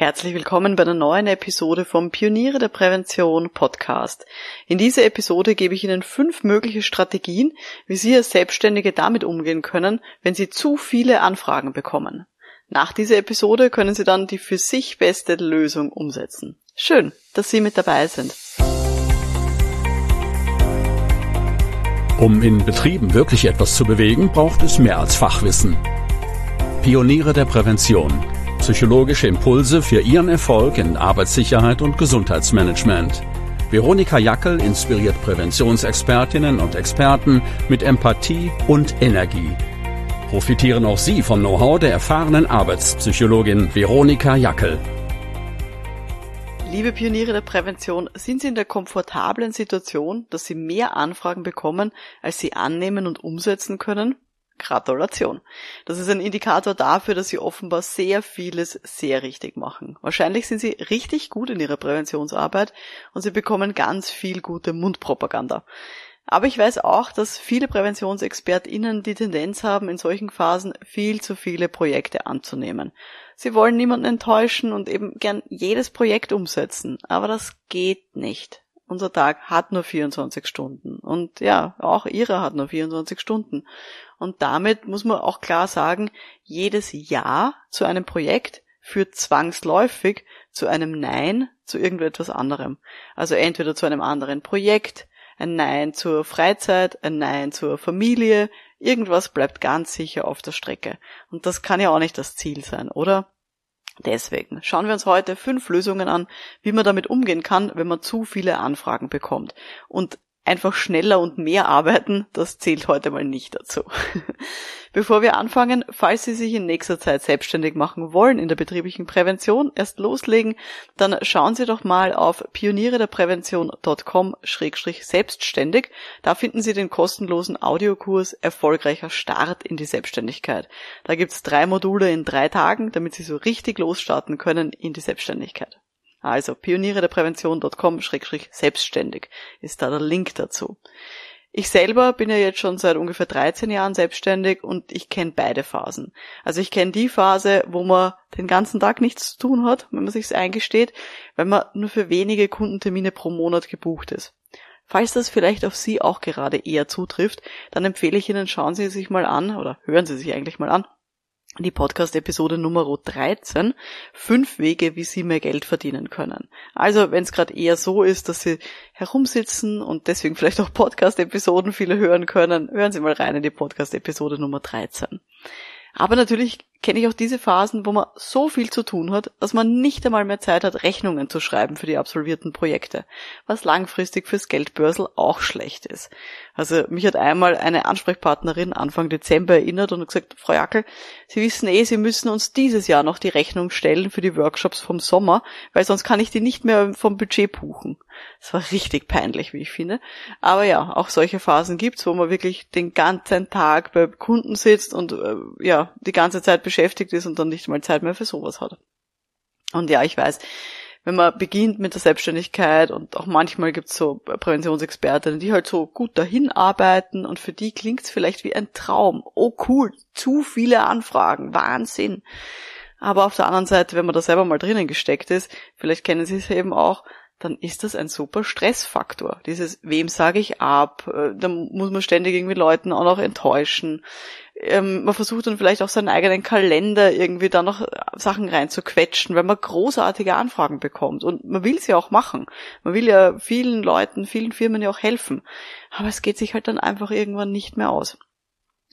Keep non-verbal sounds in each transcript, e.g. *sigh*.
Herzlich willkommen bei einer neuen Episode vom Pioniere der Prävention Podcast. In dieser Episode gebe ich Ihnen fünf mögliche Strategien, wie Sie als Selbstständige damit umgehen können, wenn Sie zu viele Anfragen bekommen. Nach dieser Episode können Sie dann die für sich beste Lösung umsetzen. Schön, dass Sie mit dabei sind. Um in Betrieben wirklich etwas zu bewegen, braucht es mehr als Fachwissen. Pioniere der Prävention Psychologische Impulse für Ihren Erfolg in Arbeitssicherheit und Gesundheitsmanagement. Veronika Jackel inspiriert Präventionsexpertinnen und Experten mit Empathie und Energie. Profitieren auch Sie vom Know-how der erfahrenen Arbeitspsychologin Veronika Jackel. Liebe Pioniere der Prävention, sind Sie in der komfortablen Situation, dass Sie mehr Anfragen bekommen, als Sie annehmen und umsetzen können? Gratulation. Das ist ein Indikator dafür, dass sie offenbar sehr vieles sehr richtig machen. Wahrscheinlich sind sie richtig gut in ihrer Präventionsarbeit und sie bekommen ganz viel gute Mundpropaganda. Aber ich weiß auch, dass viele PräventionsexpertInnen die Tendenz haben, in solchen Phasen viel zu viele Projekte anzunehmen. Sie wollen niemanden enttäuschen und eben gern jedes Projekt umsetzen. Aber das geht nicht. Unser Tag hat nur 24 Stunden. Und ja, auch ihre hat nur 24 Stunden. Und damit muss man auch klar sagen, jedes Ja zu einem Projekt führt zwangsläufig zu einem Nein zu irgendetwas anderem. Also entweder zu einem anderen Projekt, ein Nein zur Freizeit, ein Nein zur Familie, irgendwas bleibt ganz sicher auf der Strecke. Und das kann ja auch nicht das Ziel sein, oder? Deswegen schauen wir uns heute fünf Lösungen an, wie man damit umgehen kann, wenn man zu viele Anfragen bekommt. Und einfach schneller und mehr arbeiten, das zählt heute mal nicht dazu. *laughs* Bevor wir anfangen, falls Sie sich in nächster Zeit selbstständig machen wollen in der betrieblichen Prävention, erst loslegen, dann schauen Sie doch mal auf pionierederprävention.com-selbstständig. Da finden Sie den kostenlosen Audiokurs Erfolgreicher Start in die Selbstständigkeit. Da gibt's drei Module in drei Tagen, damit Sie so richtig losstarten können in die Selbstständigkeit. Also pioniere der Prävention.com-selbstständig ist da der Link dazu. Ich selber bin ja jetzt schon seit ungefähr 13 Jahren selbstständig und ich kenne beide Phasen. Also ich kenne die Phase, wo man den ganzen Tag nichts zu tun hat, wenn man sich's eingesteht, weil man nur für wenige Kundentermine pro Monat gebucht ist. Falls das vielleicht auf Sie auch gerade eher zutrifft, dann empfehle ich Ihnen, schauen Sie sich mal an oder hören Sie sich eigentlich mal an, die Podcast-Episode Nummer 13, fünf Wege, wie Sie mehr Geld verdienen können. Also, wenn es gerade eher so ist, dass Sie herumsitzen und deswegen vielleicht auch Podcast-Episoden viele hören können, hören Sie mal rein in die Podcast-Episode Nummer 13. Aber natürlich kenne ich auch diese Phasen, wo man so viel zu tun hat, dass man nicht einmal mehr Zeit hat, Rechnungen zu schreiben für die absolvierten Projekte, was langfristig fürs Geldbörsel auch schlecht ist. Also mich hat einmal eine Ansprechpartnerin Anfang Dezember erinnert und gesagt, Frau Jackel, Sie wissen eh, Sie müssen uns dieses Jahr noch die Rechnung stellen für die Workshops vom Sommer, weil sonst kann ich die nicht mehr vom Budget buchen. Das war richtig peinlich, wie ich finde. Aber ja, auch solche Phasen gibt's, wo man wirklich den ganzen Tag bei Kunden sitzt und äh, ja, die ganze Zeit beschäftigt ist und dann nicht mal Zeit mehr für sowas hat. Und ja, ich weiß, wenn man beginnt mit der Selbstständigkeit und auch manchmal gibt's so Präventionsexpertinnen, die halt so gut dahin arbeiten und für die klingt's vielleicht wie ein Traum. Oh cool, zu viele Anfragen, Wahnsinn. Aber auf der anderen Seite, wenn man da selber mal drinnen gesteckt ist, vielleicht kennen Sie es eben auch, dann ist das ein super Stressfaktor. Dieses, wem sage ich ab? Äh, da muss man ständig irgendwie Leuten auch noch enttäuschen. Ähm, man versucht dann vielleicht auch seinen eigenen Kalender irgendwie da noch Sachen reinzuquetschen, weil man großartige Anfragen bekommt. Und man will sie auch machen. Man will ja vielen Leuten, vielen Firmen ja auch helfen. Aber es geht sich halt dann einfach irgendwann nicht mehr aus.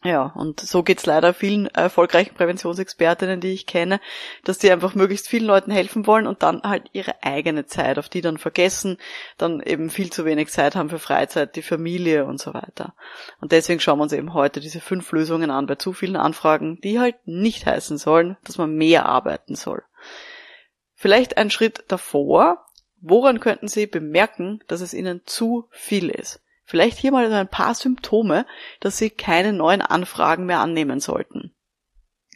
Ja, und so geht's leider vielen erfolgreichen Präventionsexpertinnen, die ich kenne, dass die einfach möglichst vielen Leuten helfen wollen und dann halt ihre eigene Zeit, auf die dann vergessen, dann eben viel zu wenig Zeit haben für Freizeit, die Familie und so weiter. Und deswegen schauen wir uns eben heute diese fünf Lösungen an bei zu vielen Anfragen, die halt nicht heißen sollen, dass man mehr arbeiten soll. Vielleicht ein Schritt davor, woran könnten Sie bemerken, dass es Ihnen zu viel ist? Vielleicht hier mal ein paar Symptome, dass Sie keine neuen Anfragen mehr annehmen sollten.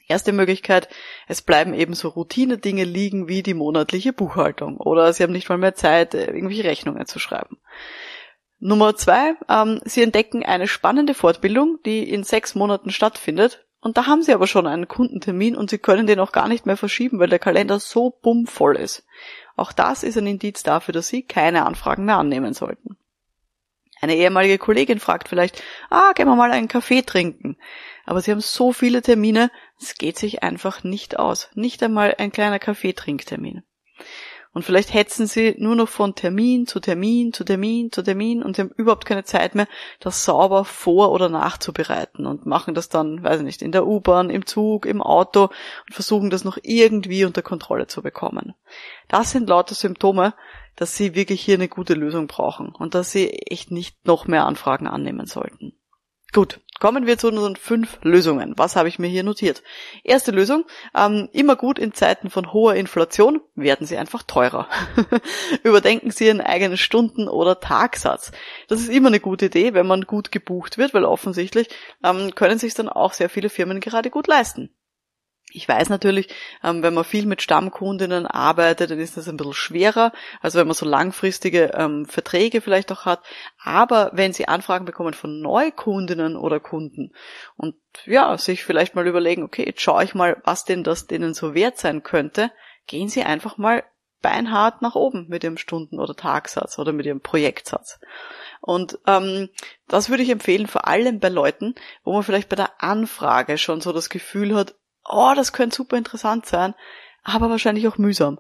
Erste Möglichkeit, es bleiben eben so Routine-Dinge liegen wie die monatliche Buchhaltung oder Sie haben nicht mal mehr Zeit, äh, irgendwelche Rechnungen zu schreiben. Nummer zwei, ähm, Sie entdecken eine spannende Fortbildung, die in sechs Monaten stattfindet und da haben Sie aber schon einen Kundentermin und Sie können den auch gar nicht mehr verschieben, weil der Kalender so bummvoll ist. Auch das ist ein Indiz dafür, dass Sie keine Anfragen mehr annehmen sollten. Eine ehemalige Kollegin fragt vielleicht, ah, gehen wir mal einen Kaffee trinken. Aber Sie haben so viele Termine, es geht sich einfach nicht aus. Nicht einmal ein kleiner Kaffeetrinktermin. Und vielleicht hetzen sie nur noch von Termin zu Termin zu Termin zu Termin und sie haben überhaupt keine Zeit mehr, das sauber vor- oder nachzubereiten und machen das dann, weiß ich nicht, in der U-Bahn, im Zug, im Auto und versuchen das noch irgendwie unter Kontrolle zu bekommen. Das sind lauter Symptome, dass sie wirklich hier eine gute Lösung brauchen und dass sie echt nicht noch mehr Anfragen annehmen sollten. Gut, kommen wir zu unseren fünf Lösungen. Was habe ich mir hier notiert? Erste Lösung, ähm, immer gut in Zeiten von hoher Inflation werden sie einfach teurer. *laughs* Überdenken Sie Ihren eigenen Stunden- oder Tagsatz. Das ist immer eine gute Idee, wenn man gut gebucht wird, weil offensichtlich ähm, können sich dann auch sehr viele Firmen gerade gut leisten. Ich weiß natürlich, ähm, wenn man viel mit Stammkundinnen arbeitet, dann ist das ein bisschen schwerer, also wenn man so langfristige ähm, Verträge vielleicht auch hat. Aber wenn Sie Anfragen bekommen von Neukundinnen oder Kunden und ja, sich vielleicht mal überlegen, okay, jetzt schaue ich mal, was denn das denen so wert sein könnte, gehen Sie einfach mal beinhart nach oben mit Ihrem Stunden- oder Tagsatz oder mit Ihrem Projektsatz. Und ähm, das würde ich empfehlen, vor allem bei Leuten, wo man vielleicht bei der Anfrage schon so das Gefühl hat, oh, das könnte super interessant sein, aber wahrscheinlich auch mühsam.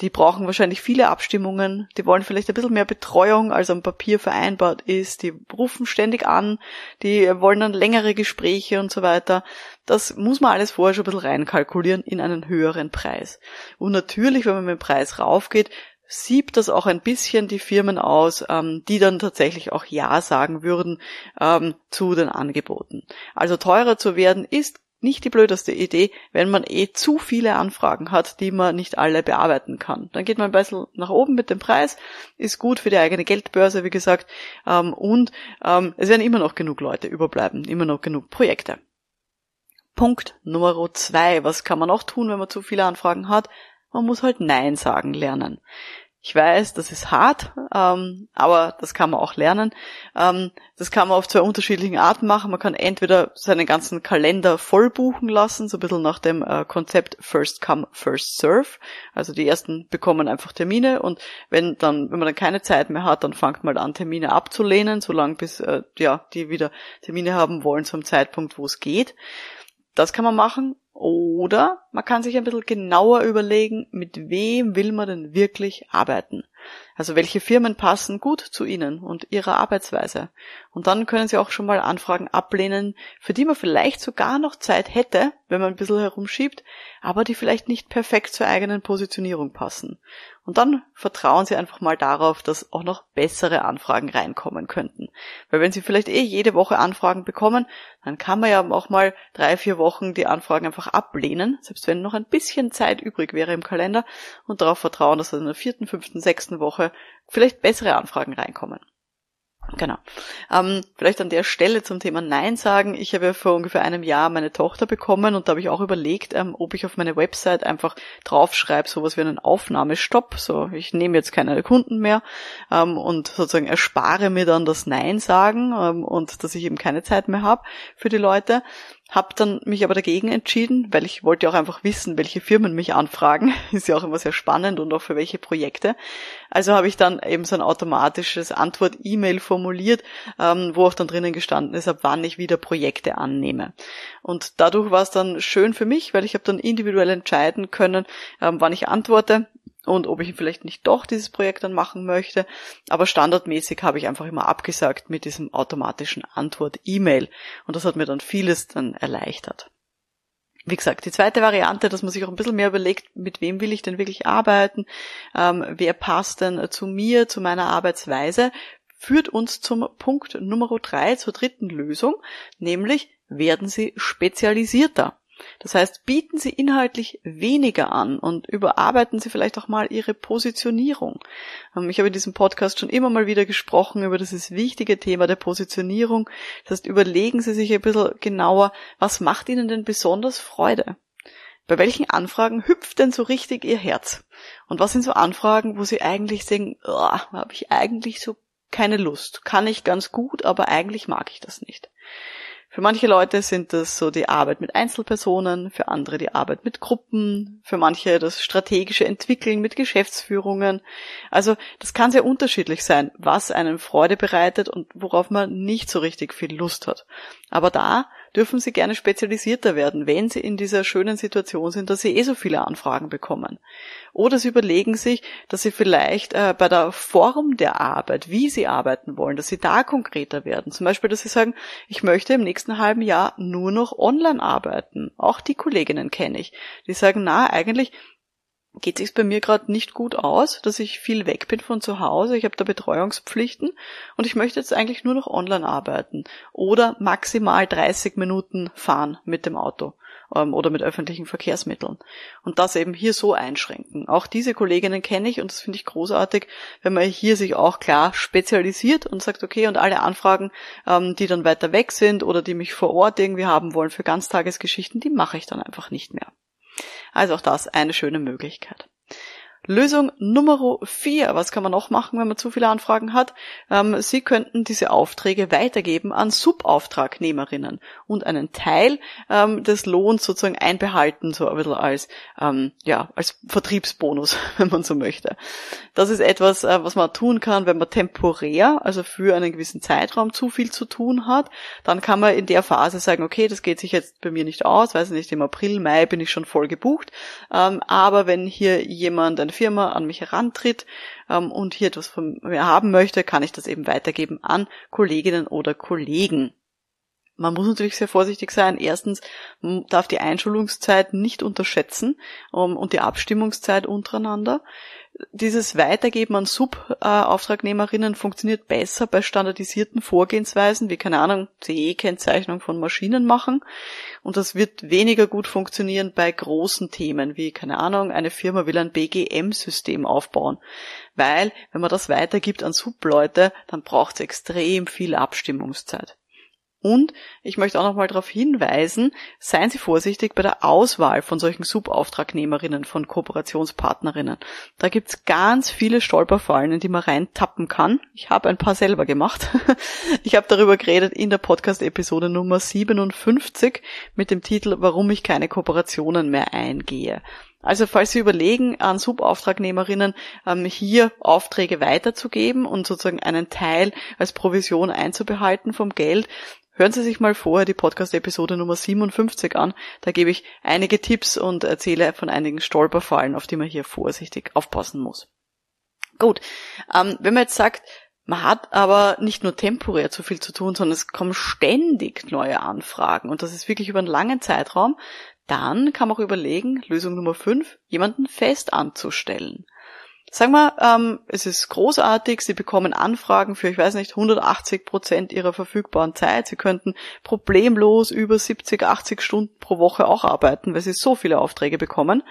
Die brauchen wahrscheinlich viele Abstimmungen, die wollen vielleicht ein bisschen mehr Betreuung, als am Papier vereinbart ist, die rufen ständig an, die wollen dann längere Gespräche und so weiter. Das muss man alles vorher schon ein bisschen reinkalkulieren in einen höheren Preis. Und natürlich, wenn man mit dem Preis raufgeht, siebt das auch ein bisschen die Firmen aus, ähm, die dann tatsächlich auch Ja sagen würden ähm, zu den Angeboten. Also teurer zu werden ist nicht die blödeste Idee, wenn man eh zu viele Anfragen hat, die man nicht alle bearbeiten kann. Dann geht man ein bisschen nach oben mit dem Preis, ist gut für die eigene Geldbörse, wie gesagt, ähm, und ähm, es werden immer noch genug Leute überbleiben, immer noch genug Projekte. Punkt Nummer zwei. Was kann man auch tun, wenn man zu viele Anfragen hat? Man muss halt Nein sagen lernen. Ich weiß, das ist hart, ähm, aber das kann man auch lernen. Ähm, das kann man auf zwei unterschiedlichen Arten machen. Man kann entweder seinen ganzen Kalender voll buchen lassen, so ein bisschen nach dem äh, Konzept First Come, First Serve. Also die ersten bekommen einfach Termine und wenn dann, wenn man dann keine Zeit mehr hat, dann fangt man an, Termine abzulehnen, solange bis äh, ja die wieder Termine haben wollen zum Zeitpunkt, wo es geht. Das kann man machen. Oder man kann sich ein bisschen genauer überlegen, mit wem will man denn wirklich arbeiten. Also welche Firmen passen gut zu Ihnen und Ihrer Arbeitsweise. Und dann können Sie auch schon mal Anfragen ablehnen, für die man vielleicht sogar noch Zeit hätte, wenn man ein bisschen herumschiebt, aber die vielleicht nicht perfekt zur eigenen Positionierung passen. Und dann vertrauen Sie einfach mal darauf, dass auch noch bessere Anfragen reinkommen könnten. Weil wenn Sie vielleicht eh jede Woche Anfragen bekommen, dann kann man ja auch mal drei, vier Wochen die Anfragen einfach ablehnen, selbst wenn noch ein bisschen Zeit übrig wäre im Kalender und darauf vertrauen, dass in der vierten, fünften, sechsten Woche vielleicht bessere Anfragen reinkommen. Genau. Ähm, vielleicht an der Stelle zum Thema Nein sagen. Ich habe ja vor ungefähr einem Jahr meine Tochter bekommen und da habe ich auch überlegt, ähm, ob ich auf meine Website einfach draufschreibe, sowas wie einen Aufnahmestopp. So, ich nehme jetzt keine Kunden mehr ähm, und sozusagen erspare mir dann das Nein sagen ähm, und dass ich eben keine Zeit mehr habe für die Leute. Hab dann mich aber dagegen entschieden, weil ich wollte auch einfach wissen, welche Firmen mich anfragen. *laughs* Ist ja auch immer sehr spannend und auch für welche Projekte. Also habe ich dann eben so ein automatisches Antwort-E-Mail formuliert, ähm, wo auch dann drinnen gestanden ist, ab wann ich wieder Projekte annehme. Und dadurch war es dann schön für mich, weil ich habe dann individuell entscheiden können, ähm, wann ich antworte und ob ich vielleicht nicht doch dieses Projekt dann machen möchte. Aber standardmäßig habe ich einfach immer abgesagt mit diesem automatischen Antwort-E-Mail. Und das hat mir dann vieles dann erleichtert. Wie gesagt, die zweite Variante, dass man sich auch ein bisschen mehr überlegt, mit wem will ich denn wirklich arbeiten, ähm, wer passt denn zu mir, zu meiner Arbeitsweise, führt uns zum Punkt Nummer drei, zur dritten Lösung, nämlich werden Sie spezialisierter. Das heißt, bieten Sie inhaltlich weniger an und überarbeiten Sie vielleicht auch mal Ihre Positionierung. Ähm, ich habe in diesem Podcast schon immer mal wieder gesprochen über dieses wichtige Thema der Positionierung. Das heißt, überlegen Sie sich ein bisschen genauer, was macht Ihnen denn besonders Freude? Bei welchen Anfragen hüpft denn so richtig Ihr Herz? Und was sind so Anfragen, wo Sie eigentlich sagen, oh, habe ich eigentlich so keine Lust, kann ich ganz gut, aber eigentlich mag ich das nicht. Für manche Leute sind das so die Arbeit mit Einzelpersonen, für andere die Arbeit mit Gruppen, für manche das strategische Entwickeln mit Geschäftsführungen. Also das kann sehr unterschiedlich sein, was einem Freude bereitet und worauf man nicht so richtig viel Lust hat. Aber da dürfen Sie gerne spezialisierter werden, wenn Sie in dieser schönen Situation sind, dass Sie eh so viele Anfragen bekommen. Oder Sie überlegen sich, dass Sie vielleicht äh, bei der Form der Arbeit, wie Sie arbeiten wollen, dass Sie da konkreter werden. Zum Beispiel, dass Sie sagen, ich möchte im nächsten halben Jahr nur noch online arbeiten. Auch die Kolleginnen kenne ich. Die sagen, na, eigentlich geht sich bei mir gerade nicht gut aus, dass ich viel weg bin von zu Hause. Ich habe da Betreuungspflichten und ich möchte jetzt eigentlich nur noch online arbeiten oder maximal 30 Minuten fahren mit dem Auto ähm, oder mit öffentlichen Verkehrsmitteln und das eben hier so einschränken. Auch diese Kolleginnen kenne ich und das finde ich großartig, wenn man hier sich auch klar spezialisiert und sagt, okay, und alle Anfragen, ähm, die dann weiter weg sind oder die mich vor Ort irgendwie haben wollen für Ganztagesgeschichten, die mache ich dann einfach nicht mehr. Also auch das eine schöne Möglichkeit. Lösung Nummer vier. Was kann man noch machen, wenn man zu viele Anfragen hat? Ähm, Sie könnten diese Aufträge weitergeben an Subauftragnehmerinnen und einen Teil ähm, des Lohns sozusagen einbehalten, so ein bisschen als, ähm, ja, als Vertriebsbonus, *laughs* wenn man so möchte. Das ist etwas, äh, was man tun kann, wenn man temporär, also für einen gewissen Zeitraum zu viel zu tun hat. Dann kann man in der Phase sagen, okay, das geht sich jetzt bei mir nicht aus, weiß nicht, im April, Mai bin ich schon voll gebucht. Ähm, aber wenn hier jemand ein Firma an mich herantritt ähm, und hier etwas von mir haben möchte, kann ich das eben weitergeben an Kolleginnen oder Kollegen. Man muss natürlich sehr vorsichtig sein. Erstens darf die Einschulungszeit nicht unterschätzen um, und die Abstimmungszeit untereinander dieses Weitergeben an Subauftragnehmerinnen funktioniert besser bei standardisierten Vorgehensweisen, wie keine Ahnung, CE-Kennzeichnung von Maschinen machen. Und das wird weniger gut funktionieren bei großen Themen, wie keine Ahnung, eine Firma will ein BGM-System aufbauen. Weil, wenn man das weitergibt an Subleute, dann braucht es extrem viel Abstimmungszeit. Und ich möchte auch nochmal darauf hinweisen, seien Sie vorsichtig bei der Auswahl von solchen Subauftragnehmerinnen, von Kooperationspartnerinnen. Da gibt's ganz viele Stolperfallen, in die man reintappen kann. Ich habe ein paar selber gemacht. *laughs* Ich habe darüber geredet in der Podcast-Episode Nummer 57 mit dem Titel Warum ich keine Kooperationen mehr eingehe. Also falls Sie überlegen, an Subauftragnehmerinnen ähm, hier Aufträge weiterzugeben und sozusagen einen Teil als Provision einzubehalten vom Geld, Hören Sie sich mal vorher die Podcast-Episode Nummer 57 an. Da gebe ich einige Tipps und erzähle von einigen Stolperfallen, auf die man hier vorsichtig aufpassen muss. Gut, ähm, wenn man jetzt sagt, man hat aber nicht nur temporär zu viel zu tun, sondern es kommen ständig neue Anfragen und das ist wirklich über einen langen Zeitraum, dann kann man auch überlegen, Lösung Nummer 5, jemanden fest anzustellen. Sagen wir, ähm, es ist großartig, Sie bekommen Anfragen für, ich weiß nicht, 180 Prozent Ihrer verfügbaren Zeit. Sie könnten problemlos über 70, 80 Stunden pro Woche auch arbeiten, weil Sie so viele Aufträge bekommen.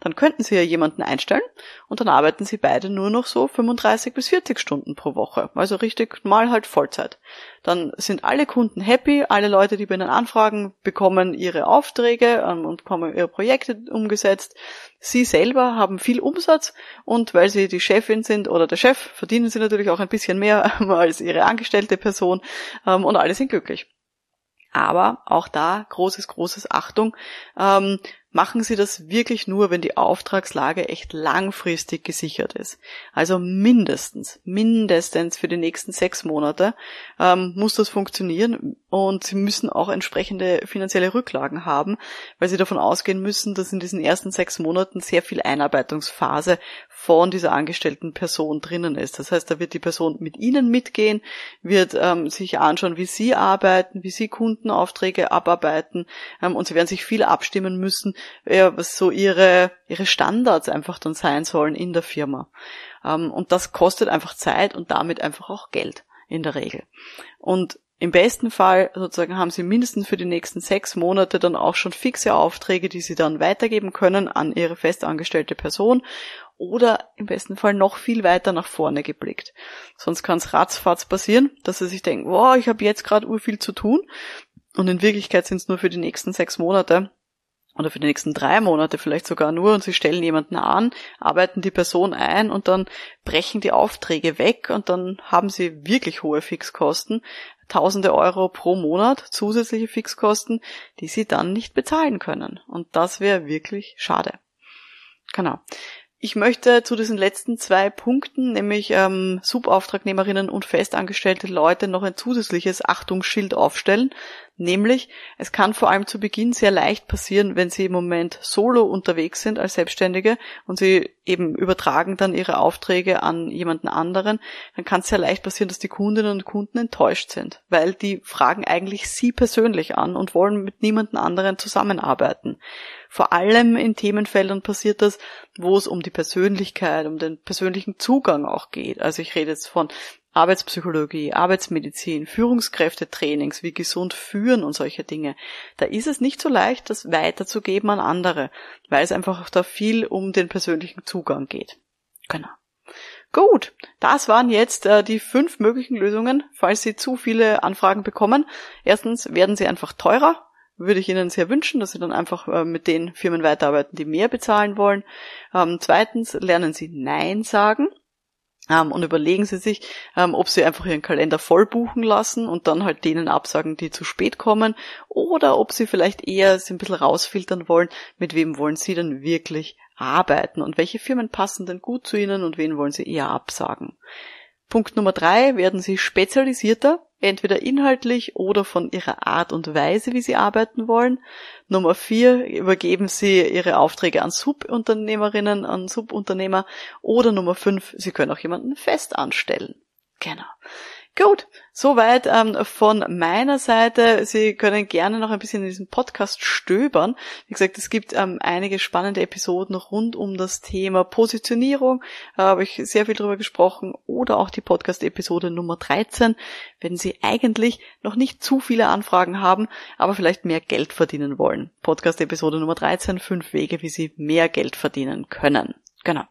Dann könnten Sie ja jemanden einstellen und dann arbeiten Sie beide nur noch so 35 bis 40 Stunden pro Woche. Also richtig mal halt Vollzeit. Dann sind alle Kunden happy, alle Leute, die bei Ihnen anfragen, bekommen ihre Aufträge ähm, und bekommen ihre Projekte umgesetzt. Sie selber haben viel Umsatz und weil Sie die Chefin sind oder der Chef, verdienen Sie natürlich auch ein bisschen mehr *laughs* als Ihre angestellte Person ähm, und alle sind glücklich. Aber auch da großes, großes Achtung. Ähm, machen Sie das wirklich nur, wenn die Auftragslage echt langfristig gesichert ist. Also mindestens, mindestens für die nächsten sechs Monate ähm, muss das funktionieren und Sie müssen auch entsprechende finanzielle Rücklagen haben, weil Sie davon ausgehen müssen, dass in diesen ersten sechs Monaten sehr viel Einarbeitungsphase von dieser angestellten Person drinnen ist. Das heißt, da wird die Person mit Ihnen mitgehen, wird ähm, sich anschauen, wie Sie arbeiten, wie Sie Kundenaufträge abarbeiten ähm, und Sie werden sich viel abstimmen müssen, ja, was so ihre, ihre Standards einfach dann sein sollen in der Firma. Ähm, und das kostet einfach Zeit und damit einfach auch Geld in der Regel. Und im besten Fall sozusagen haben Sie mindestens für die nächsten sechs Monate dann auch schon fixe Aufträge, die Sie dann weitergeben können an Ihre festangestellte Person oder im besten Fall noch viel weiter nach vorne geblickt. Sonst kann es ratzfatz passieren, dass Sie sich denken, wow, ich habe jetzt gerade urviel zu tun und in Wirklichkeit sind es nur für die nächsten sechs Monate oder für die nächsten drei Monate vielleicht sogar nur und sie stellen jemanden an, arbeiten die Person ein und dann brechen die Aufträge weg und dann haben sie wirklich hohe Fixkosten, tausende Euro pro Monat zusätzliche Fixkosten, die sie dann nicht bezahlen können. Und das wäre wirklich schade. Genau. Ich möchte zu diesen letzten zwei Punkten, nämlich ähm, Subauftragnehmerinnen und festangestellte Leute, noch ein zusätzliches Achtungsschild aufstellen. Nämlich, es kann vor allem zu Beginn sehr leicht passieren, wenn Sie im Moment solo unterwegs sind als Selbstständige und Sie eben übertragen dann Ihre Aufträge an jemanden anderen, dann kann es sehr leicht passieren, dass die Kundinnen und Kunden enttäuscht sind, weil die fragen eigentlich Sie persönlich an und wollen mit niemandem anderen zusammenarbeiten. Vor allem in Themenfeldern passiert das, wo es um die Persönlichkeit, um den persönlichen Zugang auch geht. Also ich rede jetzt von Arbeitspsychologie, Arbeitsmedizin, Führungskräftetrainings, wie gesund führen und solche Dinge. Da ist es nicht so leicht, das weiterzugeben an andere, weil es einfach da viel um den persönlichen Zugang geht. Genau. Gut, das waren jetzt äh, die fünf möglichen Lösungen, falls Sie zu viele Anfragen bekommen. Erstens werden sie einfach teurer, würde ich Ihnen sehr wünschen, dass Sie dann einfach äh, mit den Firmen weiterarbeiten, die mehr bezahlen wollen. Ähm, zweitens lernen Sie Nein sagen. Ähm, und überlegen Sie sich, ähm, ob Sie einfach Ihren Kalender voll buchen lassen und dann halt denen absagen, die zu spät kommen, oder ob Sie vielleicht eher ein bisschen rausfiltern wollen, mit wem wollen Sie denn wirklich arbeiten und welche Firmen passen denn gut zu Ihnen und wen wollen Sie eher absagen. Punkt Nummer drei, werden Sie spezialisierter, entweder inhaltlich oder von Ihrer Art und Weise, wie Sie arbeiten wollen. Nummer vier, übergeben Sie Ihre Aufträge an Subunternehmerinnen, an Subunternehmer. Oder Nummer fünf, Sie können auch jemanden fest anstellen. Genau. Gut, soweit ähm, von meiner Seite. Sie können gerne noch ein bisschen in diesem Podcast stöbern. Wie gesagt, es gibt ähm, einige spannende Episoden rund um das Thema Positionierung. Da habe ich sehr viel drüber gesprochen. Oder auch die Podcast-Episode Nummer 13, wenn Sie eigentlich noch nicht zu viele Anfragen haben, aber vielleicht mehr Geld verdienen wollen. Podcast-Episode Nummer 13, fünf Wege, wie Sie mehr Geld verdienen können. Genau.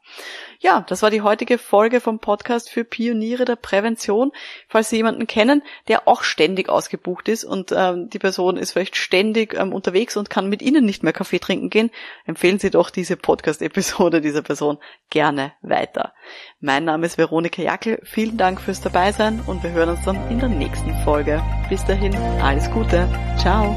Ja, das war die heutige Folge vom Podcast für Pioniere der Prävention. Falls Sie jemanden kennen, der auch ständig ausgebucht ist und ähm, die Person ist vielleicht ständig ähm, unterwegs und kann mit Ihnen nicht mehr Kaffee trinken gehen, empfehlen Sie doch diese Podcast-Episode *laughs* dieser Person gerne weiter. Mein Name ist Veronika Jackel. Vielen Dank fürs Dabeisein und wir hören uns dann in der nächsten Folge. Bis dahin, alles Gute. Ciao.